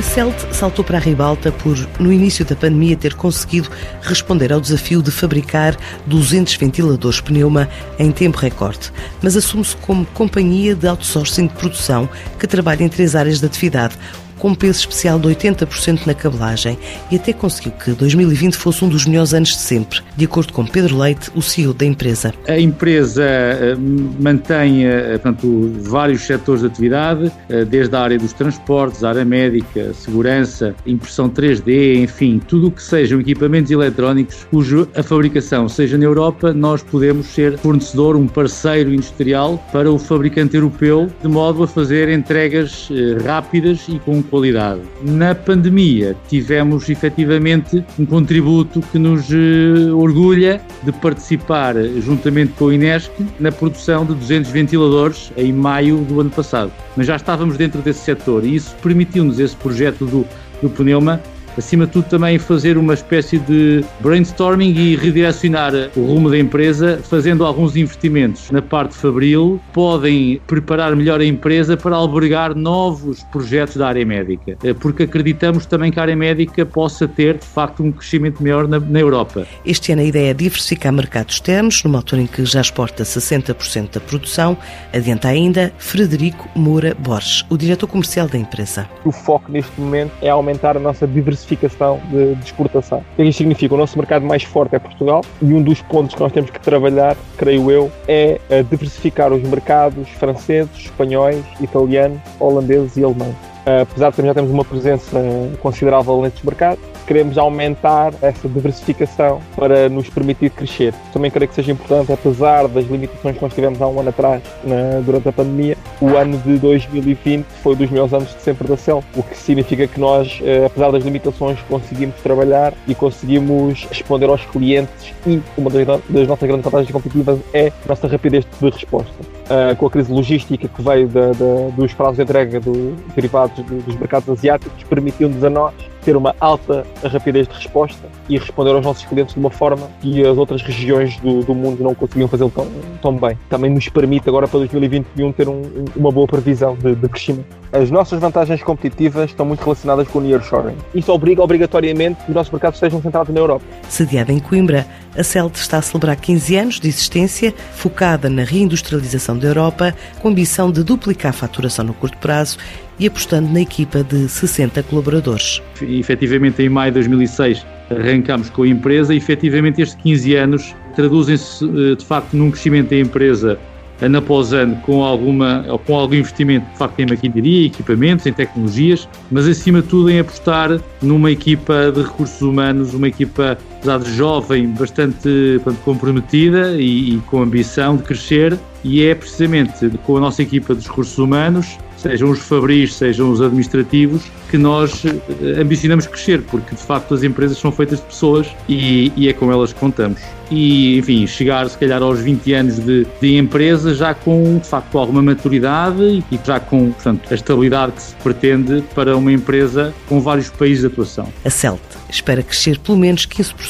A CELT saltou para a ribalta por, no início da pandemia, ter conseguido responder ao desafio de fabricar 200 ventiladores pneuma em tempo recorde. Mas assume-se como companhia de outsourcing de produção que trabalha em três áreas de atividade: com um peso especial de 80% na cabelagem e até conseguiu que 2020 fosse um dos melhores anos de sempre, de acordo com Pedro Leite, o CEO da empresa. A empresa eh, mantém eh, portanto, vários setores de atividade, eh, desde a área dos transportes, a área médica, segurança, impressão 3D, enfim, tudo o que sejam equipamentos eletrónicos cuja a fabricação seja na Europa, nós podemos ser fornecedor, um parceiro industrial para o fabricante europeu, de modo a fazer entregas rápidas e com qualidade. Na pandemia, tivemos efetivamente um contributo que nos eh, orgulha de participar, juntamente com a Inesc, na produção de 200 ventiladores em maio do ano passado. Mas já estávamos dentro desse setor e isso permitiu-nos esse projeto do, do pneuma acima de tudo também fazer uma espécie de brainstorming e redirecionar o rumo da empresa, fazendo alguns investimentos na parte fabril, podem preparar melhor a empresa para albergar novos projetos da área médica, eh, porque acreditamos também que a área médica possa ter, de facto, um crescimento maior na, na Europa. Este ano a ideia é diversificar mercados externos, numa altura em que já exporta 60% da produção, adianta ainda Frederico Moura Borges, o diretor comercial da empresa. O foco neste momento é aumentar a nossa diversificação diversificação de, de exportação. O que é isso significa? O nosso mercado mais forte é Portugal e um dos pontos que nós temos que trabalhar, creio eu, é diversificar os mercados franceses, espanhóis, italianos, holandeses e alemães. Apesar de que já temos uma presença considerável nestes mercados, queremos aumentar essa diversificação para nos permitir crescer. Também creio que seja importante, apesar das limitações que nós tivemos há um ano atrás, na, durante a pandemia, o ano de 2020 foi dos melhores anos de sempre da CEL, o que significa que nós, eh, apesar das limitações, conseguimos trabalhar e conseguimos responder aos clientes e uma das, das nossas grandes vantagens competitivas é a nossa rapidez de resposta. Uh, com a crise logística que veio da, da, dos prazos de entrega do, derivados do, dos mercados asiáticos, permitiu-nos a nós ter uma alta rapidez de resposta e responder aos nossos clientes de uma forma que as outras regiões do, do mundo não conseguiam fazer tão, tão bem. Também nos permite agora para 2021 ter um, uma boa previsão de, de, crescimento. As nossas vantagens competitivas estão muito relacionadas com o nearshoring. Isso obriga obrigatoriamente que os nossos mercados estejam centrados na Europa. Sediada em Coimbra, a CELT está a celebrar 15 anos de existência, focada na reindustrialização da Europa, com a ambição de duplicar a faturação no curto prazo e apostando na equipa de 60 colaboradores. E, efetivamente, em maio de 2006 arrancámos com a empresa e efetivamente estes 15 anos traduzem-se eh, de facto num crescimento da empresa ano após ano com, alguma, com algum investimento de facto em maquinaria, equipamentos, em tecnologias, mas acima de tudo em apostar numa equipa de recursos humanos, uma equipa, apesar de jovem, bastante portanto, comprometida e, e com ambição de crescer, e é precisamente com a nossa equipa de recursos humanos sejam os fabris, sejam os administrativos, que nós eh, ambicionamos crescer, porque de facto as empresas são feitas de pessoas e, e é com elas que contamos. E, enfim, chegar se calhar aos 20 anos de, de empresa já com de facto alguma maturidade e já com portanto, a estabilidade que se pretende para uma empresa com vários países de atuação. A CELT espera crescer pelo menos 15%